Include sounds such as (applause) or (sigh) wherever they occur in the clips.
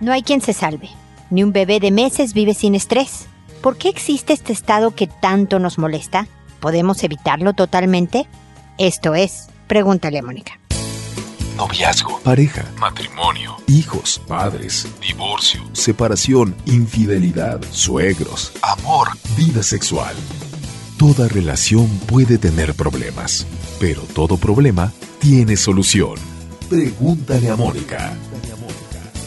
No hay quien se salve. Ni un bebé de meses vive sin estrés. ¿Por qué existe este estado que tanto nos molesta? ¿Podemos evitarlo totalmente? Esto es, pregúntale a Mónica. Noviazgo, pareja, matrimonio, hijos, padres, divorcio, separación, infidelidad, suegros, amor, vida sexual. Toda relación puede tener problemas, pero todo problema tiene solución. Pregúntale a Mónica.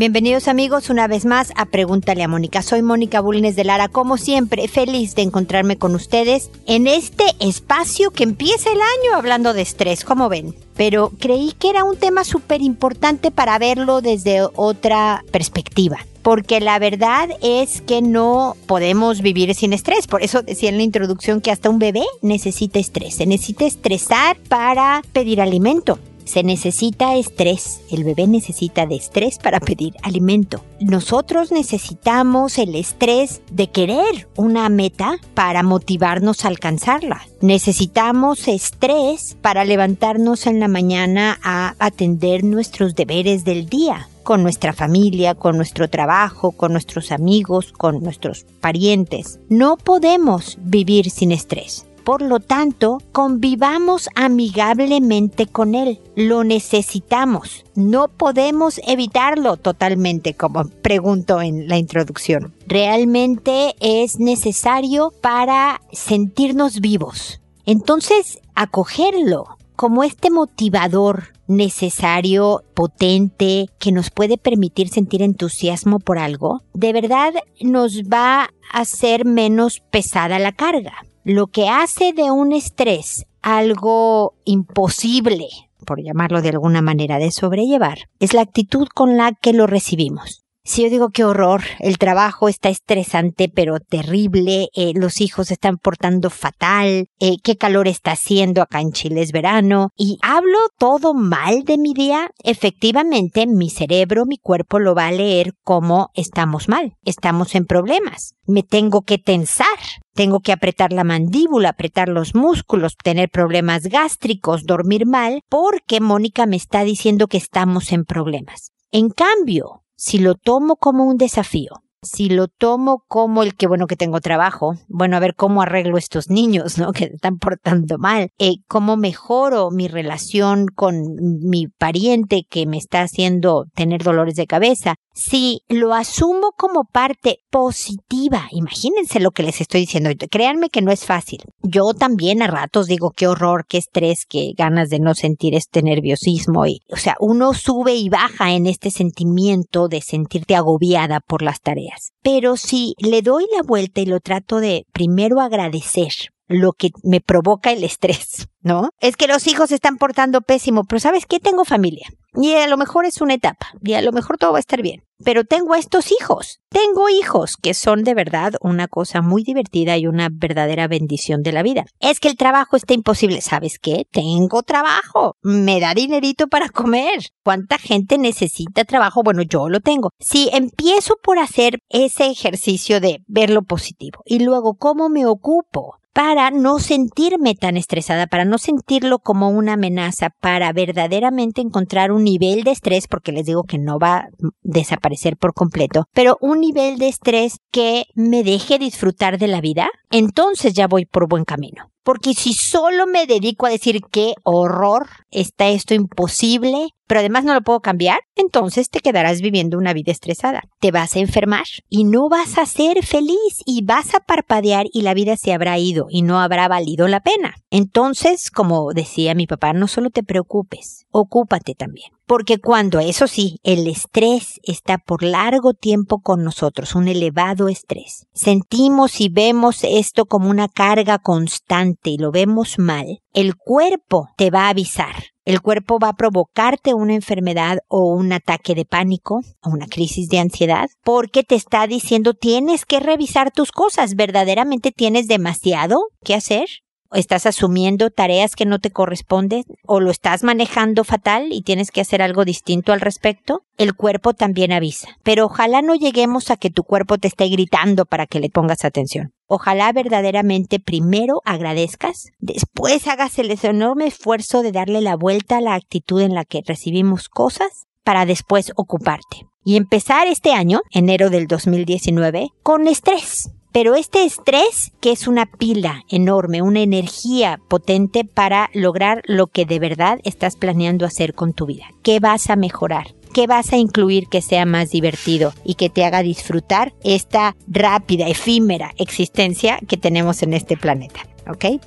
Bienvenidos amigos una vez más a Pregúntale a Mónica. Soy Mónica Bulnes de Lara, como siempre, feliz de encontrarme con ustedes en este espacio que empieza el año hablando de estrés, como ven. Pero creí que era un tema súper importante para verlo desde otra perspectiva porque la verdad es que no podemos vivir sin estrés. Por eso decía en la introducción que hasta un bebé necesita estrés. Se necesita estresar para pedir alimento. Se necesita estrés. El bebé necesita de estrés para pedir alimento. Nosotros necesitamos el estrés de querer una meta para motivarnos a alcanzarla. Necesitamos estrés para levantarnos en la mañana a atender nuestros deberes del día con nuestra familia, con nuestro trabajo, con nuestros amigos, con nuestros parientes. No podemos vivir sin estrés. Por lo tanto, convivamos amigablemente con él. Lo necesitamos. No podemos evitarlo totalmente, como pregunto en la introducción. Realmente es necesario para sentirnos vivos. Entonces, acogerlo como este motivador necesario, potente, que nos puede permitir sentir entusiasmo por algo, de verdad nos va a hacer menos pesada la carga lo que hace de un estrés algo imposible, por llamarlo de alguna manera, de sobrellevar, es la actitud con la que lo recibimos. Si yo digo qué horror, el trabajo está estresante pero terrible, eh, los hijos están portando fatal, eh, qué calor está haciendo acá en Chile es verano, y hablo todo mal de mi día, efectivamente mi cerebro, mi cuerpo lo va a leer como estamos mal, estamos en problemas, me tengo que tensar, tengo que apretar la mandíbula, apretar los músculos, tener problemas gástricos, dormir mal, porque Mónica me está diciendo que estamos en problemas. En cambio, si lo tomo como un desafío, si lo tomo como el que, bueno, que tengo trabajo, bueno, a ver cómo arreglo estos niños, ¿no? (laughs) Que están portando mal, eh, cómo mejoro mi relación con mi pariente que me está haciendo tener dolores de cabeza. Si lo asumo como parte positiva, imagínense lo que les estoy diciendo. Créanme que no es fácil. Yo también a ratos digo qué horror, qué estrés, qué ganas de no sentir este nerviosismo y, o sea, uno sube y baja en este sentimiento de sentirte agobiada por las tareas. Pero si le doy la vuelta y lo trato de primero agradecer lo que me provoca el estrés, ¿no? Es que los hijos se están portando pésimo, pero ¿sabes qué? Tengo familia. Y a lo mejor es una etapa, y a lo mejor todo va a estar bien. Pero tengo estos hijos. Tengo hijos que son de verdad una cosa muy divertida y una verdadera bendición de la vida. Es que el trabajo está imposible. ¿Sabes qué? Tengo trabajo. Me da dinerito para comer. ¿Cuánta gente necesita trabajo? Bueno, yo lo tengo. Si empiezo por hacer ese ejercicio de ver lo positivo y luego cómo me ocupo para no sentirme tan estresada, para no sentirlo como una amenaza, para verdaderamente encontrar un nivel de estrés, porque les digo que no va a desaparecer por completo, pero un nivel de estrés que me deje disfrutar de la vida, entonces ya voy por buen camino. Porque si solo me dedico a decir qué horror, está esto imposible, pero además no lo puedo cambiar, entonces te quedarás viviendo una vida estresada. Te vas a enfermar y no vas a ser feliz y vas a parpadear y la vida se habrá ido y no habrá valido la pena. Entonces, como decía mi papá, no solo te preocupes, ocúpate también. Porque cuando, eso sí, el estrés está por largo tiempo con nosotros, un elevado estrés, sentimos y vemos esto como una carga constante y lo vemos mal, el cuerpo te va a avisar. El cuerpo va a provocarte una enfermedad o un ataque de pánico o una crisis de ansiedad porque te está diciendo tienes que revisar tus cosas. ¿Verdaderamente tienes demasiado que hacer? Estás asumiendo tareas que no te corresponden o lo estás manejando fatal y tienes que hacer algo distinto al respecto, el cuerpo también avisa. Pero ojalá no lleguemos a que tu cuerpo te esté gritando para que le pongas atención. Ojalá verdaderamente primero agradezcas, después hagas el enorme esfuerzo de darle la vuelta a la actitud en la que recibimos cosas para después ocuparte. Y empezar este año, enero del 2019, con estrés. Pero este estrés, que es una pila enorme, una energía potente para lograr lo que de verdad estás planeando hacer con tu vida. ¿Qué vas a mejorar? ¿Qué vas a incluir que sea más divertido y que te haga disfrutar esta rápida, efímera existencia que tenemos en este planeta? ¿Ok?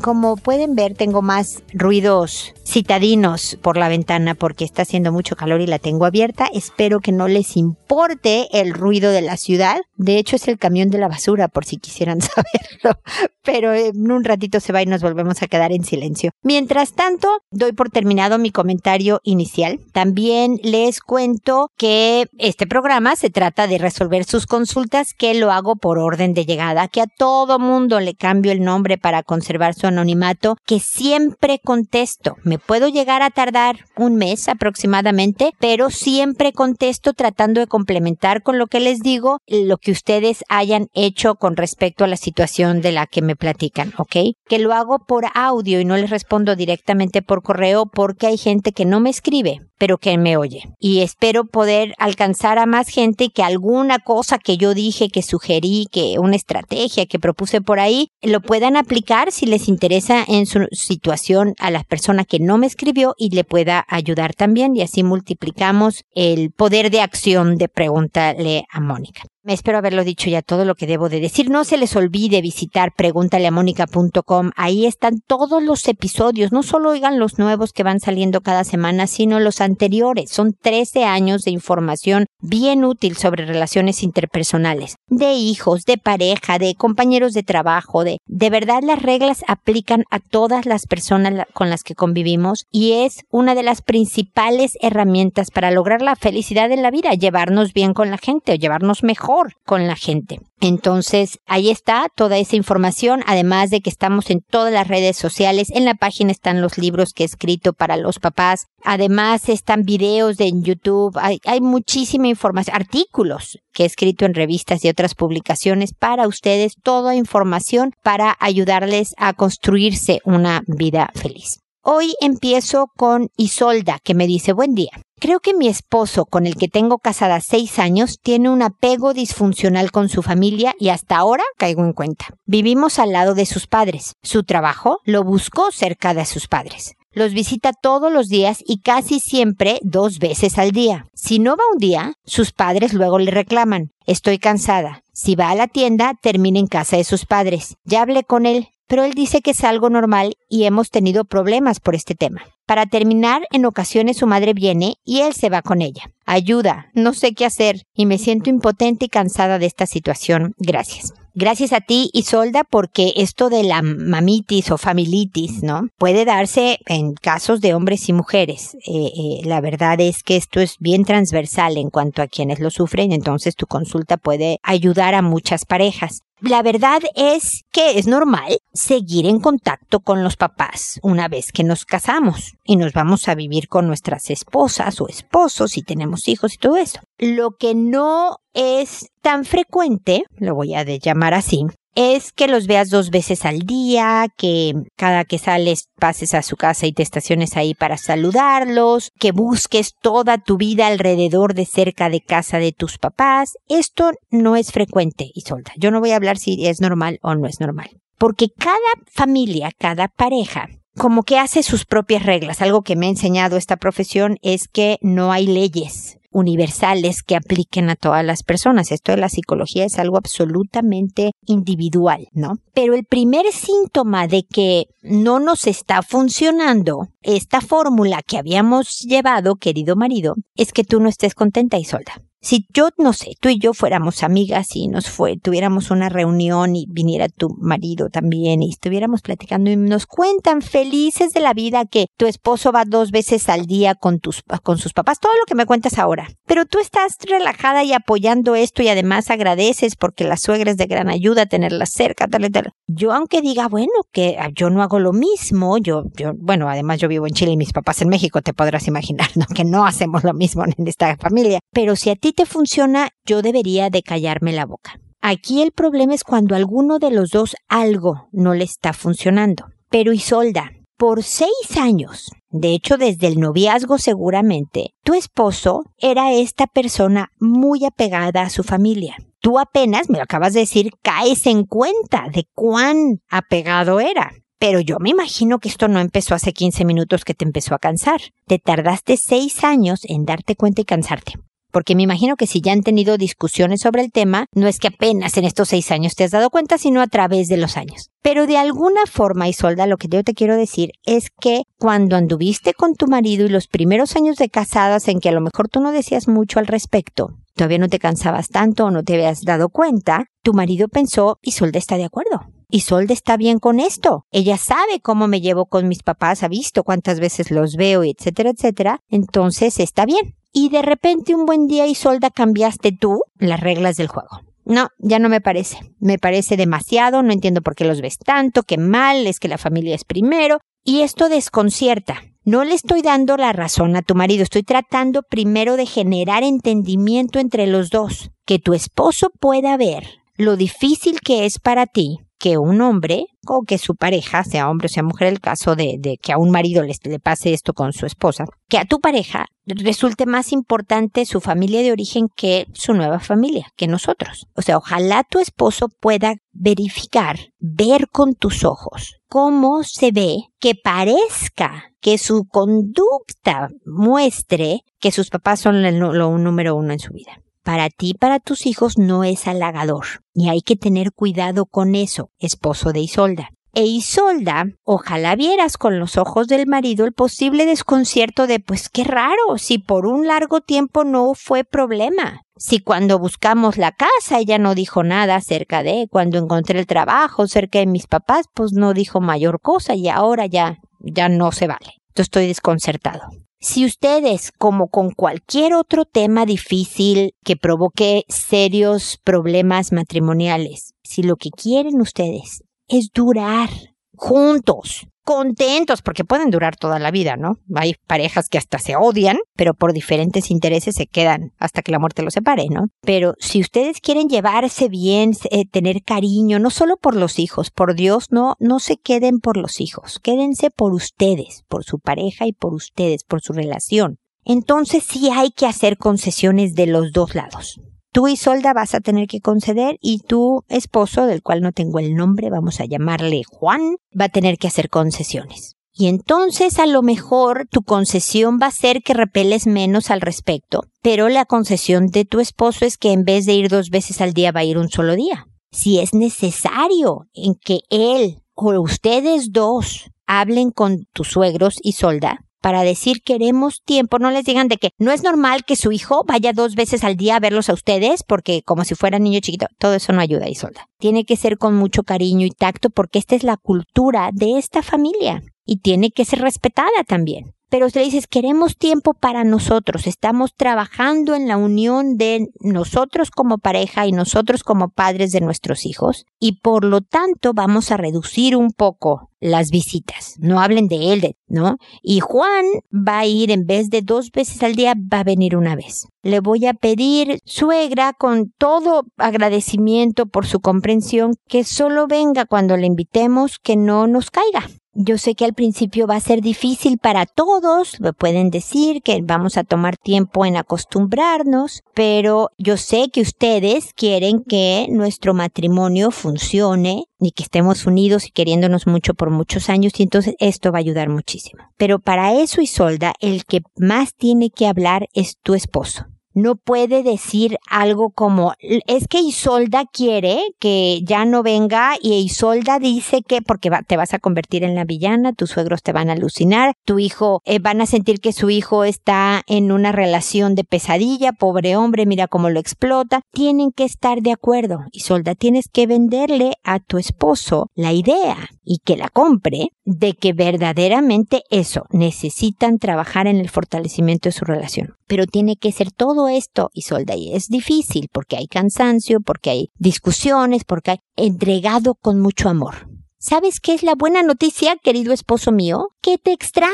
Como pueden ver, tengo más ruidos citadinos por la ventana porque está haciendo mucho calor y la tengo abierta. Espero que no les importe el ruido de la ciudad. De hecho, es el camión de la basura, por si quisieran (laughs) saberlo. Pero en un ratito se va y nos volvemos a quedar en silencio. Mientras tanto, doy por terminado mi comentario inicial. También les cuento que este programa se trata de resolver sus consultas, que lo hago por orden de llegada, que a todo mundo le cambio el nombre para conservar su anonimato, que siempre contesto puedo llegar a tardar un mes aproximadamente, pero siempre contesto tratando de complementar con lo que les digo lo que ustedes hayan hecho con respecto a la situación de la que me platican, ¿ok? Que lo hago por audio y no les respondo directamente por correo porque hay gente que no me escribe pero que me oye. Y espero poder alcanzar a más gente que alguna cosa que yo dije, que sugerí, que una estrategia que propuse por ahí, lo puedan aplicar si les interesa en su situación a la persona que no me escribió y le pueda ayudar también y así multiplicamos el poder de acción de preguntarle a Mónica. Me espero haberlo dicho ya todo lo que debo de decir. No se les olvide visitar pregúntaleamónica.com. Ahí están todos los episodios. No solo oigan los nuevos que van saliendo cada semana, sino los anteriores. Son 13 años de información bien útil sobre relaciones interpersonales, de hijos, de pareja, de compañeros de trabajo, de de verdad las reglas aplican a todas las personas con las que convivimos y es una de las principales herramientas para lograr la felicidad en la vida, llevarnos bien con la gente o llevarnos mejor con la gente. Entonces, ahí está toda esa información, además de que estamos en todas las redes sociales. En la página están los libros que he escrito para los papás. Además, están videos de en YouTube. Hay, hay muchísima información, artículos que he escrito en revistas y otras publicaciones para ustedes. Toda información para ayudarles a construirse una vida feliz. Hoy empiezo con Isolda, que me dice buen día. Creo que mi esposo, con el que tengo casada seis años, tiene un apego disfuncional con su familia y hasta ahora caigo en cuenta. Vivimos al lado de sus padres. Su trabajo lo buscó cerca de sus padres. Los visita todos los días y casi siempre dos veces al día. Si no va un día, sus padres luego le reclaman. Estoy cansada. Si va a la tienda, termina en casa de sus padres. Ya hablé con él pero él dice que es algo normal y hemos tenido problemas por este tema. Para terminar, en ocasiones su madre viene y él se va con ella. Ayuda, no sé qué hacer y me siento impotente y cansada de esta situación. Gracias. Gracias a ti, Isolda, porque esto de la mamitis o familitis, ¿no? Puede darse en casos de hombres y mujeres. Eh, eh, la verdad es que esto es bien transversal en cuanto a quienes lo sufren, entonces tu consulta puede ayudar a muchas parejas. La verdad es que es normal seguir en contacto con los papás una vez que nos casamos y nos vamos a vivir con nuestras esposas o esposos y tenemos hijos y todo eso. Lo que no es tan frecuente, lo voy a llamar así, es que los veas dos veces al día, que cada que sales pases a su casa y te estaciones ahí para saludarlos, que busques toda tu vida alrededor de cerca de casa de tus papás. Esto no es frecuente, Isolda. Yo no voy a hablar si es normal o no es normal. Porque cada familia, cada pareja, como que hace sus propias reglas. Algo que me ha enseñado esta profesión es que no hay leyes universales que apliquen a todas las personas. Esto de la psicología es algo absolutamente individual, ¿no? Pero el primer síntoma de que no nos está funcionando esta fórmula que habíamos llevado, querido marido, es que tú no estés contenta y solda. Si yo, no sé, tú y yo fuéramos amigas y nos fue, tuviéramos una reunión y viniera tu marido también y estuviéramos platicando y nos cuentan felices de la vida que tu esposo va dos veces al día con tus, con sus papás, todo lo que me cuentas ahora. Pero tú estás relajada y apoyando esto y además agradeces porque la suegra es de gran ayuda tenerla cerca, tal y tal. Yo aunque diga, bueno, que yo no hago lo mismo, yo, yo, bueno, además yo vivo en Chile y mis papás en México, te podrás imaginar, ¿no? (laughs) Que no hacemos lo mismo en esta familia. Pero si a ti te funciona, yo debería de callarme la boca. Aquí el problema es cuando alguno de los dos algo no le está funcionando. Pero Isolda, por seis años, de hecho desde el noviazgo seguramente, tu esposo era esta persona muy apegada a su familia. Tú apenas, me lo acabas de decir, caes en cuenta de cuán apegado era. Pero yo me imagino que esto no empezó hace 15 minutos que te empezó a cansar. Te tardaste seis años en darte cuenta y cansarte. Porque me imagino que si ya han tenido discusiones sobre el tema, no es que apenas en estos seis años te has dado cuenta, sino a través de los años. Pero de alguna forma, Isolda, lo que yo te quiero decir es que cuando anduviste con tu marido y los primeros años de casadas en que a lo mejor tú no decías mucho al respecto, todavía no te cansabas tanto o no te habías dado cuenta, tu marido pensó, Isolda está de acuerdo. Isolda está bien con esto. Ella sabe cómo me llevo con mis papás, ha visto cuántas veces los veo, etcétera, etcétera. Entonces está bien y de repente un buen día Isolda cambiaste tú las reglas del juego. No, ya no me parece. Me parece demasiado, no entiendo por qué los ves tanto, qué mal, es que la familia es primero. Y esto desconcierta. No le estoy dando la razón a tu marido, estoy tratando primero de generar entendimiento entre los dos, que tu esposo pueda ver lo difícil que es para ti que un hombre o que su pareja, sea hombre o sea mujer, el caso de, que a un marido le, le, pase esto con su esposa, que a tu pareja resulte más importante su familia de origen que su nueva familia, que nosotros. O sea, ojalá tu esposo pueda verificar, ver con tus ojos cómo se ve, que parezca que su conducta muestre que sus papás son lo número uno en su vida para ti, para tus hijos, no es halagador. Y hay que tener cuidado con eso, esposo de Isolda. E Isolda, ojalá vieras con los ojos del marido el posible desconcierto de, pues qué raro, si por un largo tiempo no fue problema. Si cuando buscamos la casa ella no dijo nada acerca de, cuando encontré el trabajo cerca de mis papás, pues no dijo mayor cosa y ahora ya, ya no se vale. Yo estoy desconcertado. Si ustedes, como con cualquier otro tema difícil que provoque serios problemas matrimoniales, si lo que quieren ustedes es durar juntos, contentos, porque pueden durar toda la vida, ¿no? Hay parejas que hasta se odian, pero por diferentes intereses se quedan hasta que la muerte los separe, ¿no? Pero si ustedes quieren llevarse bien, eh, tener cariño, no solo por los hijos, por Dios, no, no se queden por los hijos, quédense por ustedes, por su pareja y por ustedes, por su relación. Entonces sí hay que hacer concesiones de los dos lados. Tú, Isolda, vas a tener que conceder y tu esposo, del cual no tengo el nombre, vamos a llamarle Juan, va a tener que hacer concesiones. Y entonces a lo mejor tu concesión va a ser que repeles menos al respecto, pero la concesión de tu esposo es que en vez de ir dos veces al día va a ir un solo día. Si es necesario en que él o ustedes dos hablen con tus suegros, Isolda, para decir queremos tiempo, no les digan de que no es normal que su hijo vaya dos veces al día a verlos a ustedes porque como si fuera niño chiquito, todo eso no ayuda, Isolda. Tiene que ser con mucho cariño y tacto porque esta es la cultura de esta familia y tiene que ser respetada también pero le dices, queremos tiempo para nosotros, estamos trabajando en la unión de nosotros como pareja y nosotros como padres de nuestros hijos, y por lo tanto vamos a reducir un poco las visitas. No hablen de él, ¿no? Y Juan va a ir en vez de dos veces al día, va a venir una vez. Le voy a pedir, suegra, con todo agradecimiento por su comprensión, que solo venga cuando le invitemos, que no nos caiga. Yo sé que al principio va a ser difícil para todos, me pueden decir que vamos a tomar tiempo en acostumbrarnos, pero yo sé que ustedes quieren que nuestro matrimonio funcione y que estemos unidos y queriéndonos mucho por muchos años y entonces esto va a ayudar muchísimo. Pero para eso, Isolda, el que más tiene que hablar es tu esposo. No puede decir algo como, es que Isolda quiere que ya no venga y Isolda dice que porque te vas a convertir en la villana, tus suegros te van a alucinar, tu hijo, eh, van a sentir que su hijo está en una relación de pesadilla, pobre hombre, mira cómo lo explota. Tienen que estar de acuerdo. Isolda, tienes que venderle a tu esposo la idea y que la compre de que verdaderamente eso, necesitan trabajar en el fortalecimiento de su relación. Pero tiene que ser todo esto, Isolda, y es difícil porque hay cansancio, porque hay discusiones, porque hay entregado con mucho amor. ¿Sabes qué es la buena noticia, querido esposo mío? Que te extraño.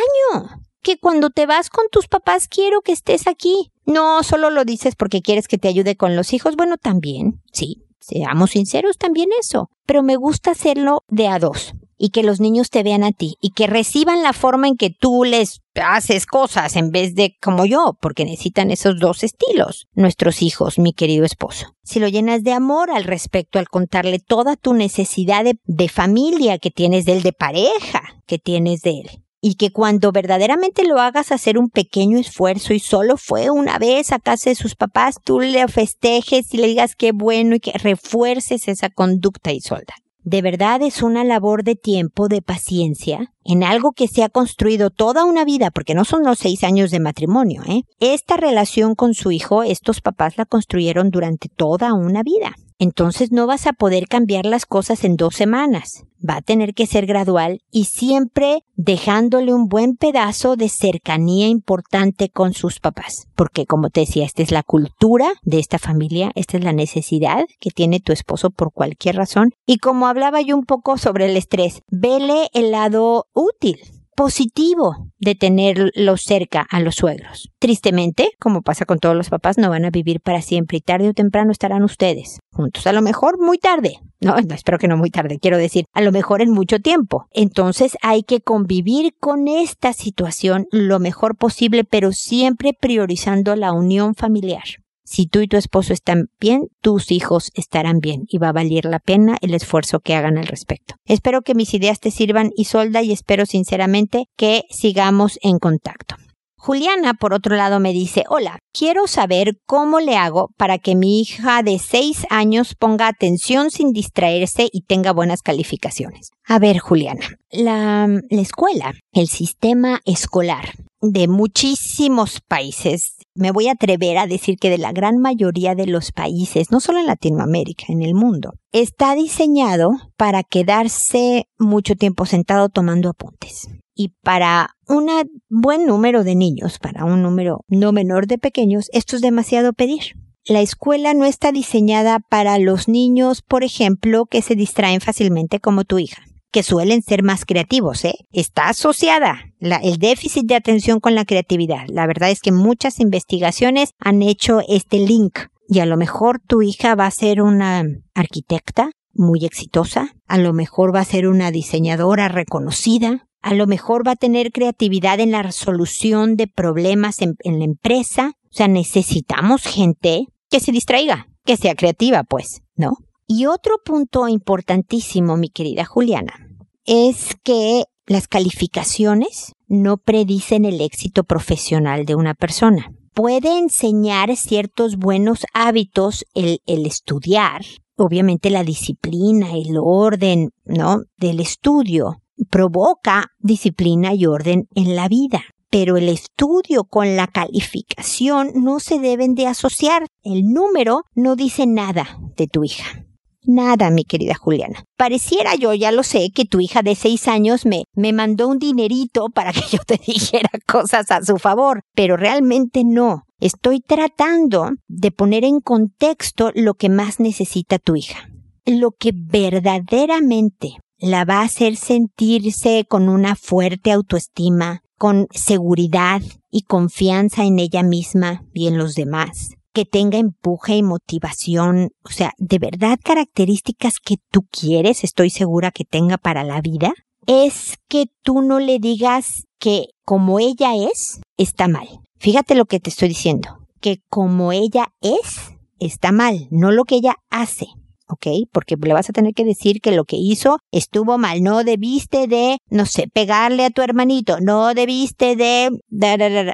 Que cuando te vas con tus papás quiero que estés aquí. No solo lo dices porque quieres que te ayude con los hijos. Bueno, también, sí. Seamos sinceros, también eso. Pero me gusta hacerlo de a dos y que los niños te vean a ti y que reciban la forma en que tú les haces cosas en vez de como yo, porque necesitan esos dos estilos, nuestros hijos, mi querido esposo. Si lo llenas de amor al respecto, al contarle toda tu necesidad de, familia que tienes de él, de pareja que tienes de él, y que cuando verdaderamente lo hagas hacer un pequeño esfuerzo y solo fue una vez a casa de sus papás, tú le festejes y le digas qué bueno y que refuerces esa conducta y solda de verdad es una labor de tiempo, de paciencia, en algo que se ha construido toda una vida, porque no son los seis años de matrimonio, ¿eh? Esta relación con su hijo, estos papás la construyeron durante toda una vida entonces no vas a poder cambiar las cosas en dos semanas. Va a tener que ser gradual y siempre dejándole un buen pedazo de cercanía importante con sus papás. Porque como te decía, esta es la cultura de esta familia, esta es la necesidad que tiene tu esposo por cualquier razón. Y como hablaba yo un poco sobre el estrés, vele el lado útil positivo de tenerlos cerca a los suegros. Tristemente, como pasa con todos los papás, no van a vivir para siempre y tarde o temprano estarán ustedes juntos. A lo mejor muy tarde. No, no espero que no muy tarde, quiero decir, a lo mejor en mucho tiempo. Entonces hay que convivir con esta situación lo mejor posible, pero siempre priorizando la unión familiar. Si tú y tu esposo están bien, tus hijos estarán bien y va a valer la pena el esfuerzo que hagan al respecto. Espero que mis ideas te sirvan, Isolda, y espero sinceramente que sigamos en contacto. Juliana, por otro lado, me dice, hola, quiero saber cómo le hago para que mi hija de seis años ponga atención sin distraerse y tenga buenas calificaciones. A ver, Juliana, la escuela, el sistema escolar de muchísimos países me voy a atrever a decir que de la gran mayoría de los países, no solo en Latinoamérica, en el mundo, está diseñado para quedarse mucho tiempo sentado tomando apuntes. Y para un buen número de niños, para un número no menor de pequeños, esto es demasiado pedir. La escuela no está diseñada para los niños, por ejemplo, que se distraen fácilmente como tu hija que suelen ser más creativos, ¿eh? Está asociada el déficit de atención con la creatividad. La verdad es que muchas investigaciones han hecho este link y a lo mejor tu hija va a ser una arquitecta muy exitosa, a lo mejor va a ser una diseñadora reconocida, a lo mejor va a tener creatividad en la resolución de problemas en, en la empresa. O sea, necesitamos gente que se distraiga, que sea creativa, pues, ¿no? Y otro punto importantísimo, mi querida Juliana, es que las calificaciones no predicen el éxito profesional de una persona. Puede enseñar ciertos buenos hábitos el, estudiar, obviamente la disciplina, el orden, ¿no? Del estudio provoca disciplina y orden en la vida. Pero el estudio con la calificación no se deben de asociar. El número no dice nada de tu hija. Nada, mi querida Juliana. Pareciera yo, ya lo sé, que tu hija de seis años me, me mandó un dinerito para que yo te (laughs) dijera cosas a su favor, pero realmente no. Estoy tratando de poner en contexto lo que más necesita tu hija. Lo que verdaderamente la va a hacer sentirse con una fuerte autoestima, con seguridad y confianza en ella misma y en los demás que tenga empuje y motivación, o sea, de verdad características que tú quieres, estoy segura que tenga para la vida, es que tú no le digas que como ella es, está mal. Fíjate lo que te estoy diciendo, que como ella es, está mal, no lo que ella hace. ¿ok? Porque le vas a tener que decir que lo que hizo estuvo mal. No debiste de, no sé, pegarle a tu hermanito. No debiste de...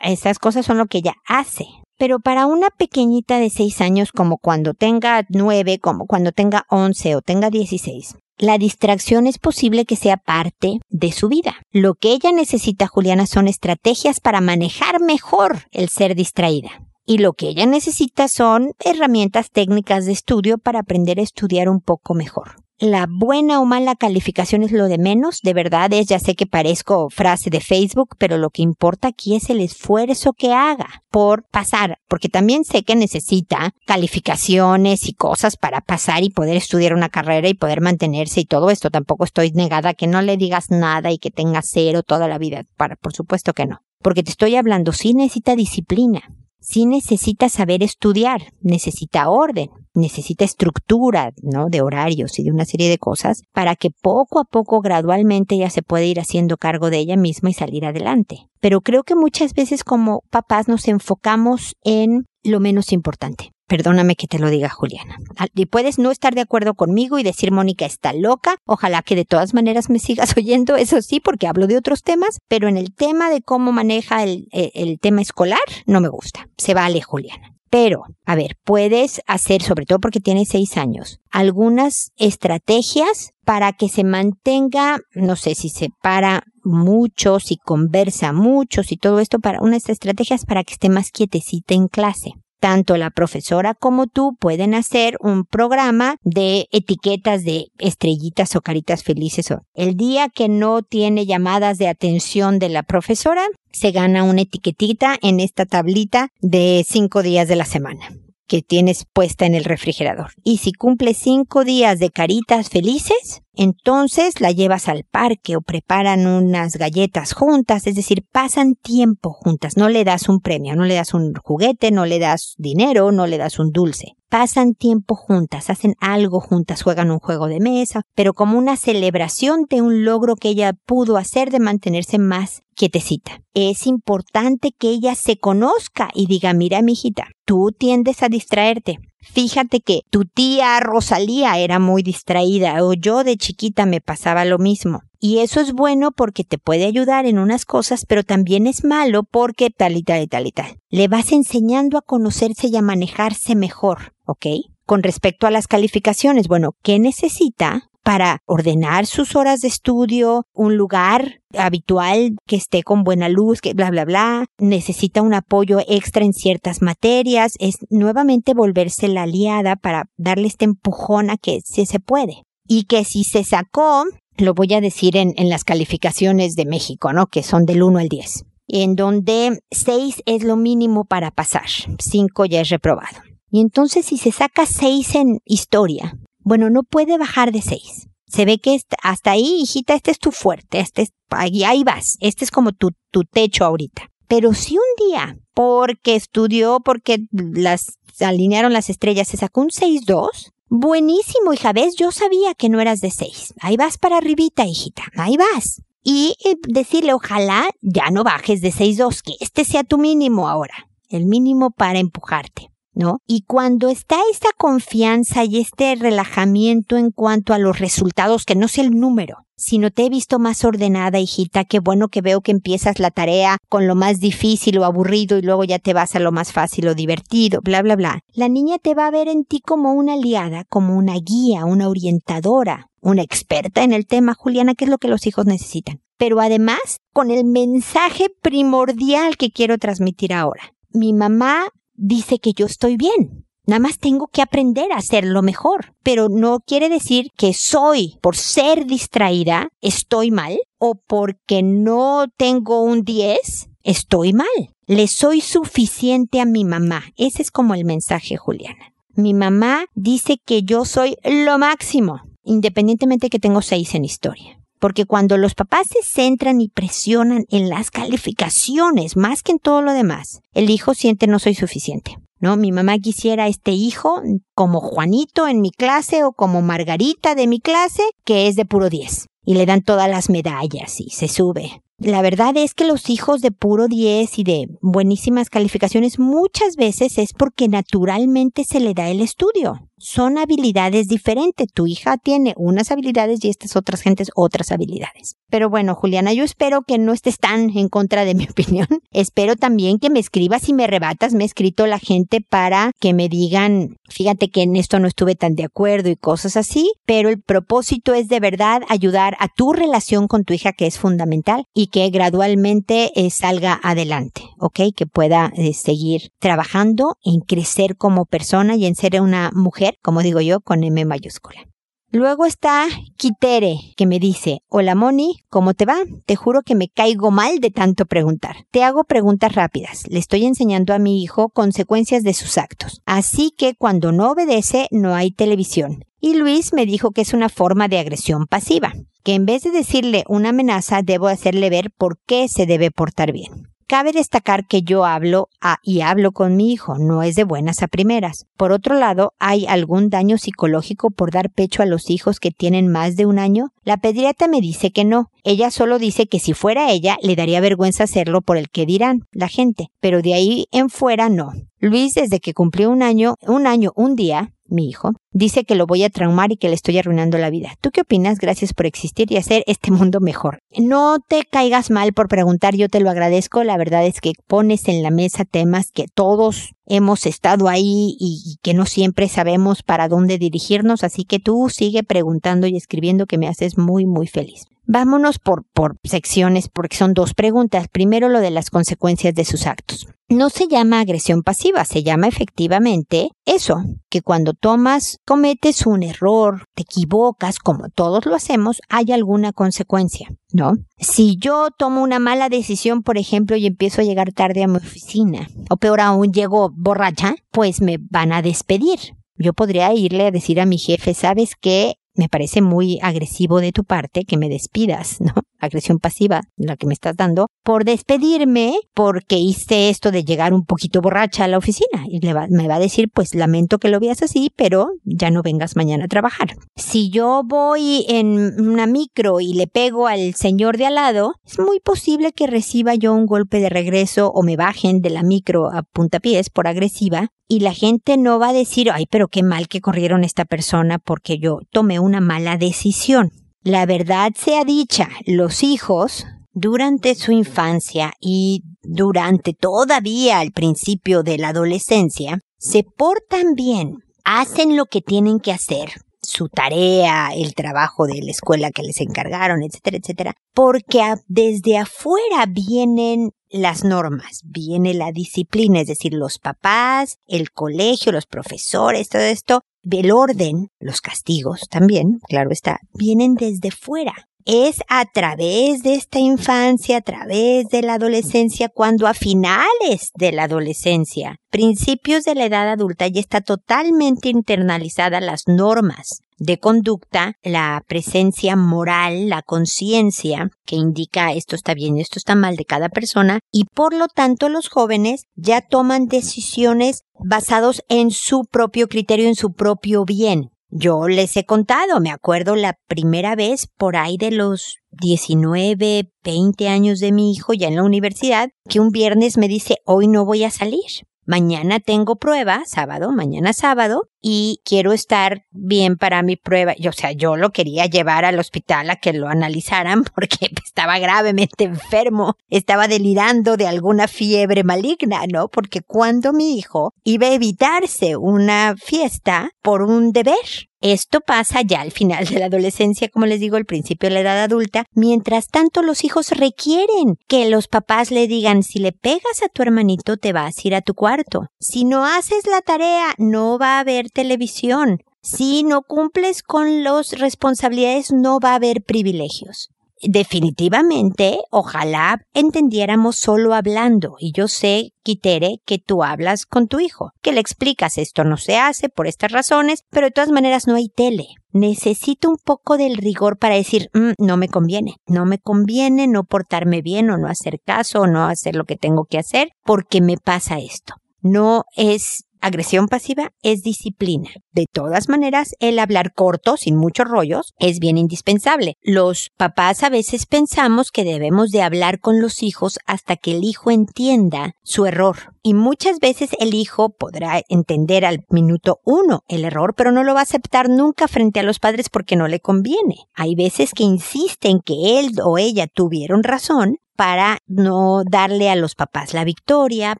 Esas cosas son lo que ella hace. Pero para una pequeñita de 6 años, como cuando tenga 9, como cuando tenga 11 o tenga 16, la distracción es posible que sea parte de su vida. Lo que ella necesita, Juliana, son estrategias para manejar mejor el ser distraída. Y lo que ella necesita son herramientas técnicas de estudio para aprender a estudiar un poco mejor la buena o mala calificación es lo de menos, de verdad es, ya sé que parezco frase de Facebook, pero lo que importa aquí es el esfuerzo que haga por pasar, porque también sé que necesita calificaciones y cosas para pasar y poder estudiar una carrera y poder mantenerse y todo esto. Tampoco estoy negada que no le digas nada y que tenga cero toda la vida, para, por supuesto que no. Porque te estoy hablando, sí necesita disciplina, sí necesita saber estudiar, necesita orden, necesita estructura, ¿no? De horarios y de una serie de cosas para que poco a poco, gradualmente, ella se pueda ir haciendo cargo de ella misma y salir adelante. Pero creo que muchas veces como papás nos enfocamos en lo menos importante. Perdóname que te lo diga, Juliana. Y puedes no estar de acuerdo conmigo y decir, Mónica está loca. Ojalá que de todas maneras me sigas (laughs) oyendo, eso sí, porque hablo de otros temas, pero en el tema de cómo maneja el, eh, el tema escolar, no me gusta. Se vale, Juliana. Pero, a ver, puedes hacer, sobre todo porque tiene seis años, algunas estrategias para que se mantenga, no sé si se para mucho, si conversa mucho, si todo esto para unas estrategias para que esté más quietecita en clase tanto la profesora como tú pueden hacer un programa de etiquetas de estrellitas o caritas felices. El día que no tiene llamadas de atención de la profesora, se gana una etiquetita en esta tablita de cinco días de la semana que tienes puesta en el refrigerador. Y si cumple cinco días de caritas felices, entonces la llevas al parque o preparan unas galletas juntas, es decir, pasan tiempo juntas. No le das un premio, no le das un juguete, no le das dinero, no le das un dulce pasan tiempo juntas, hacen algo juntas, juegan un juego de mesa, pero como una celebración de un logro que ella pudo hacer de mantenerse más quietecita. Es importante que ella se conozca y diga, mira, mijita, tú tiendes a distraerte. Fíjate que tu tía Rosalía era muy distraída o yo de chiquita me pasaba lo mismo. Y eso es bueno porque te puede ayudar en unas cosas, pero también es malo porque tal y tal y tal y tal. Le vas enseñando a conocerse y a manejarse mejor, ¿ok? Con respecto a las calificaciones, bueno, ¿qué necesita para ordenar sus horas de estudio, un lugar habitual que esté con buena luz, que bla, bla, bla, necesita un apoyo extra en ciertas materias, es nuevamente volverse la aliada para darle este empujón a que sí se puede. Y que si se sacó lo voy a decir en, en las calificaciones de México, ¿no? Que son del 1 al 10, en donde 6 es lo mínimo para pasar, 5 ya es reprobado. Y entonces si se saca 6 en historia, bueno, no puede bajar de 6. Se ve que hasta ahí, hijita, este es tu fuerte, este es, ahí, ahí vas, este es como tu, techo ahorita. Pero si un día, porque estudió, porque las alinearon las estrellas, se sacó un 6-2, Buenísimo, hija, ves, yo sabía que no eras de seis. Ahí vas para arribita, hijita, ahí vas. Y decirle, ojalá ya no bajes de seis dos, que este sea tu mínimo ahora, el mínimo para empujarte. ¿No? Y cuando está esta confianza y este relajamiento en cuanto a los resultados, que no es el número, sino te he visto más ordenada, hijita, qué bueno que veo que empiezas la tarea con lo más difícil o aburrido y luego ya te vas a lo más fácil o divertido, bla, bla, bla. La niña te va a ver en ti como una aliada, como una guía, una orientadora, una experta en el tema, Juliana, que es lo que los hijos necesitan. Pero además, con el mensaje primordial que quiero transmitir ahora. Mi mamá dice que yo estoy bien. Nada más tengo que aprender a hacerlo mejor. Pero no quiere decir que soy, por ser distraída, estoy mal. O porque no tengo un 10, estoy mal. Le soy suficiente a mi mamá. Ese es como el mensaje, Juliana. Mi mamá dice que yo soy lo máximo, independientemente que tengo seis en historia. Porque cuando los papás se centran y presionan en las calificaciones más que en todo lo demás, el hijo siente no soy suficiente. ¿No? Mi mamá quisiera este hijo como Juanito en mi clase o como Margarita de mi clase, que es de puro 10. Y le dan todas las medallas y se sube La verdad es que los hijos de puro 10 y de buenísimas calificaciones muchas veces es porque naturalmente se le da el estudio son habilidades diferentes. Tu hija tiene unas habilidades y estas otras gentes otras habilidades. Pero bueno, Juliana, yo espero que no estés tan en contra de mi (laughs) opinión. espero también que me escribas y me rebatas. Me ha escrito la gente para que me digan, fíjate que en esto no estuve tan de acuerdo y cosas así, pero el propósito es de verdad ayudar a tu relación con tu hija que es fundamental y que gradualmente eh, salga adelante, ¿ok? Que pueda eh, seguir trabajando en crecer como persona y en ser una mujer como digo yo, con M mayúscula. Luego está Kitere, que me dice, hola Moni, ¿cómo te va? Te juro que me caigo mal de tanto preguntar. Te hago preguntas rápidas. Le estoy enseñando a mi hijo consecuencias de sus actos. Así que cuando no obedece, no hay televisión. Y Luis me dijo que es una forma de agresión pasiva, que en vez de decirle una amenaza, debo hacerle ver por qué se debe portar bien. Cabe destacar que yo hablo a, y hablo con mi hijo, no es de buenas a primeras. Por otro lado, ¿hay algún daño psicológico por dar pecho a los hijos que tienen más de un año? La pediatra me dice que no. Ella solo dice que si fuera ella, le daría vergüenza hacerlo por el que dirán la gente, pero de ahí en fuera no. Luis, desde que cumplió un año, un año, un día, mi hijo, dice que lo voy a traumar y que le estoy arruinando la vida. ¿Tú qué opinas? Gracias por existir y hacer este mundo mejor. No te caigas mal por preguntar, yo te lo agradezco. La verdad es que pones en la mesa temas que todos hemos estado ahí y, que no siempre sabemos para dónde dirigirnos, así que tú sigue preguntando y escribiendo que me haces muy, muy feliz. Vámonos por, por secciones porque son dos preguntas. Primero lo de las consecuencias de sus actos. No se llama agresión pasiva, se llama efectivamente eso, que cuando tomas, cometes un error, te equivocas, como todos lo hacemos, hay alguna consecuencia, ¿no? Si yo tomo una mala decisión, por ejemplo, y empiezo a llegar tarde a mi oficina, o peor aún, llego borracha, pues me van a despedir. Yo podría irle a decir a mi jefe, ¿sabes qué? me parece muy agresivo de tu parte que me despidas, ¿no? Agresión pasiva, la que me estás dando, por despedirme porque hice esto de llegar un poquito borracha a la oficina. Y le me va a decir, pues lamento que lo veas así, pero ya no vengas mañana a trabajar. Si yo voy en una micro y le pego al señor de al lado, es muy posible que reciba yo un golpe de regreso o me bajen de la micro a puntapiés por agresiva y la gente no va a decir, ay, pero qué mal que corrieron esta persona porque yo tomé una mala decisión. La verdad sea dicha, los hijos, durante su infancia y durante todavía al principio de la adolescencia, se portan bien, hacen lo que tienen que hacer, su tarea, el trabajo de la escuela que les encargaron, etcétera, etcétera, porque desde afuera vienen las normas, viene la disciplina, es decir, los papás, el colegio, los profesores, todo esto, el orden, los castigos también, claro está, vienen desde fuera. Es a través de esta infancia, a través de la adolescencia, cuando a finales de la adolescencia, principios de la edad adulta, ya está totalmente internalizada las normas de conducta, la presencia moral, la conciencia que indica esto está bien, esto está mal de cada persona y por lo tanto los jóvenes ya toman decisiones basados en su propio criterio, en su propio bien. Yo les he contado, me acuerdo la primera vez por ahí de los 19, 20 años de mi hijo ya en la universidad, que un viernes me dice, hoy no voy a salir mañana tengo prueba, sábado, mañana sábado, y quiero estar bien para mi prueba. o sea, yo lo quería llevar al hospital a que lo analizaran (laughs) porque estaba gravemente enfermo, estaba delirando de alguna fiebre maligna, ¿no? Porque cuando mi hijo iba a evitarse una fiesta por un deber, esto pasa ya al final de la adolescencia, como les digo, al principio de la edad adulta. Mientras tanto, los hijos requieren que los papás le digan, si le pegas a tu hermanito, te vas a ir a tu cuarto. Si no haces la tarea, no va a haber televisión. Si no cumples con las responsabilidades, no va a haber privilegios definitivamente, ojalá entendiéramos solo hablando. Y yo sé, Quitere, que tú hablas con tu hijo, que le explicas esto no se hace por estas razones, pero de todas maneras no hay tele. Necesito un poco del rigor para decir, mm, no me conviene, no me conviene no portarme bien o no hacer caso o no hacer lo que tengo que hacer porque me pasa esto. No es agresión pasiva es disciplina. De todas maneras, el hablar corto, sin muchos rollos, es bien indispensable. Los papás a veces pensamos que debemos de hablar con los hijos hasta que el hijo entienda su error. Y muchas veces el hijo podrá entender al minuto uno el error, pero no lo va a aceptar nunca frente a los padres porque no le conviene. Hay veces que insisten que él o ella tuvieron razón, para no darle a los papás la victoria,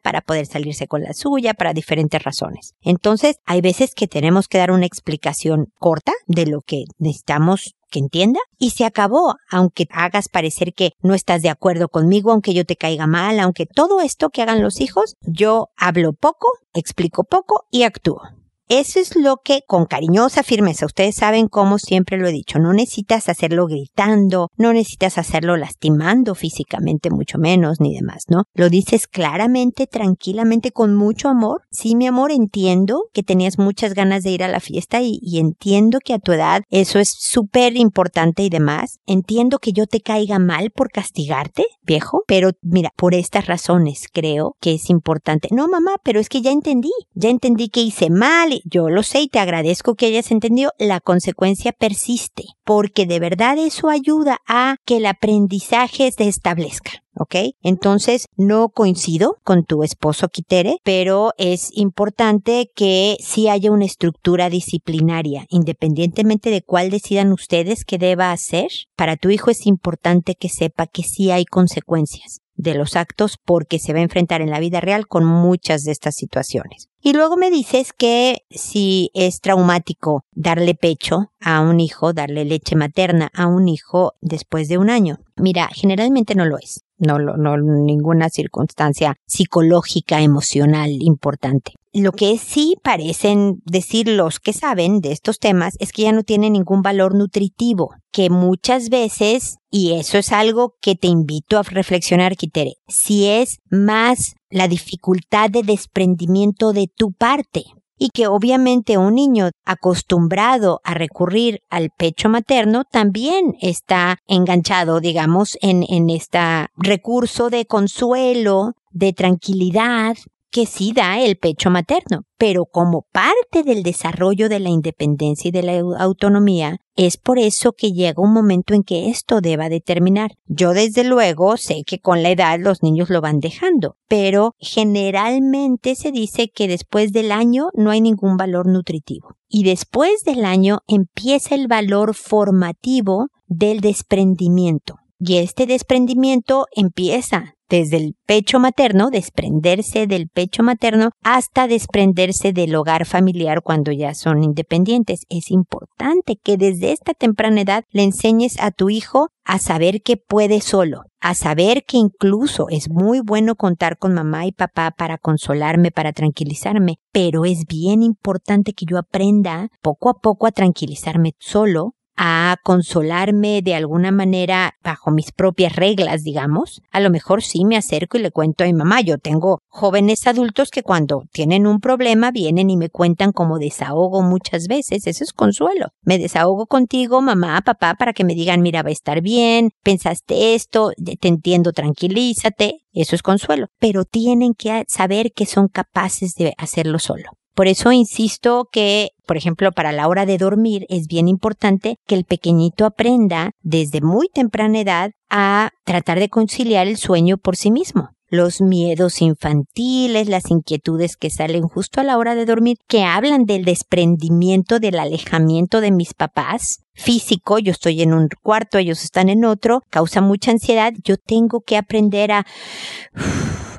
para poder salirse con la suya, para diferentes razones. Entonces, hay veces que tenemos que dar una explicación corta de lo que necesitamos que entienda y se acabó, aunque hagas parecer que no estás de acuerdo conmigo, aunque yo te caiga mal, aunque todo esto que hagan los hijos, yo hablo poco, explico poco y actúo. Eso es lo que con cariñosa firmeza, ustedes saben cómo siempre lo he dicho, no necesitas hacerlo gritando, no necesitas hacerlo lastimando físicamente, mucho menos, ni demás, ¿no? Lo dices claramente, tranquilamente, con mucho amor. Sí, mi amor, entiendo que tenías muchas ganas de ir a la fiesta y, entiendo que a tu edad eso es súper importante y demás. Entiendo que yo te caiga mal por castigarte, viejo, pero mira, por estas razones creo que es importante. No, mamá, pero es que ya entendí, ya entendí que hice mal yo lo sé y te agradezco que hayas entendido, la consecuencia persiste, porque de verdad eso ayuda a que el aprendizaje se establezca. ¿ok? Entonces, no coincido con tu esposo Quitere, pero es importante que sí haya una estructura disciplinaria, independientemente de cuál decidan ustedes que deba hacer. Para tu hijo es importante que sepa que sí hay consecuencias de los actos porque se va a enfrentar en la vida real con muchas de estas situaciones. Y luego me dices que si es traumático darle pecho a un hijo, darle leche materna a un hijo después de un año. Mira, generalmente no lo es. No, no, ninguna circunstancia psicológica, emocional importante. Lo que sí parecen decir los que saben de estos temas es que ya no tiene ningún valor nutritivo, que muchas veces, y eso es algo que te invito a reflexionar, Kitere, si es más la dificultad de desprendimiento de tu parte, y que obviamente un niño acostumbrado a recurrir al pecho materno también está enganchado, digamos, en, en este recurso de consuelo, de tranquilidad, que sí da el pecho materno, pero como parte del desarrollo de la independencia y de la autonomía, es por eso que llega un momento en que esto deba determinar. Yo desde luego sé que con la edad los niños lo van dejando, pero generalmente se dice que después del año no hay ningún valor nutritivo. Y después del año empieza el valor formativo del desprendimiento. Y este desprendimiento empieza desde el pecho materno, desprenderse del pecho materno, hasta desprenderse del hogar familiar cuando ya son independientes. Es importante que desde esta temprana edad le enseñes a tu hijo a saber que puede solo, a saber que incluso es muy bueno contar con mamá y papá para consolarme, para tranquilizarme, pero es bien importante que yo aprenda poco a poco a tranquilizarme solo, a consolarme de alguna manera bajo mis propias reglas, digamos, a lo mejor sí me acerco y le cuento a mi mamá. Yo tengo jóvenes adultos que cuando tienen un problema vienen y me cuentan como desahogo muchas veces. Eso es consuelo. Me desahogo contigo, mamá, papá, para que me digan, mira, va a estar bien, pensaste esto, te entiendo, tranquilízate. Eso es consuelo. Pero tienen que saber que son capaces de hacerlo solo. Por eso insisto que, por ejemplo, para la hora de dormir es bien importante que el pequeñito aprenda desde muy temprana edad a tratar de conciliar el sueño por sí mismo. Los miedos infantiles, las inquietudes que salen justo a la hora de dormir, que hablan del desprendimiento, del alejamiento de mis papás, físico, yo estoy en un cuarto, ellos están en otro, causa mucha ansiedad, yo tengo que aprender a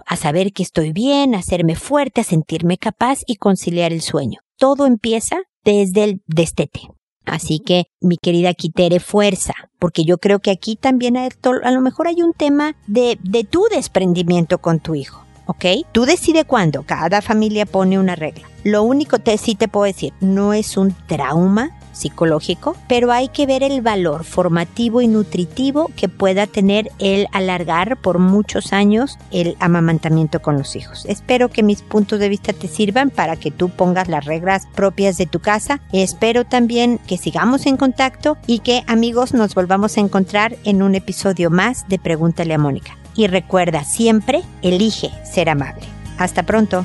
a saber que estoy bien, a hacerme fuerte, a sentirme capaz y conciliar el sueño. Todo empieza desde el destete. Así que, mi querida Quitere, fuerza, porque yo creo que aquí también a, lo mejor hay un tema de, de tu desprendimiento con tu hijo. ¿ok? Tú decide cuándo, cada familia pone una regla. Lo único que sí te puedo decir, no es un trauma, psicológico, pero hay que ver el valor formativo y nutritivo que pueda tener el alargar por muchos años el amamantamiento con los hijos. Espero que mis puntos de vista te sirvan para que tú pongas las reglas propias de tu casa. Espero también que sigamos en contacto y que amigos nos volvamos a encontrar en un episodio más de Pregúntale a Mónica. Y recuerda siempre, elige ser amable. Hasta pronto.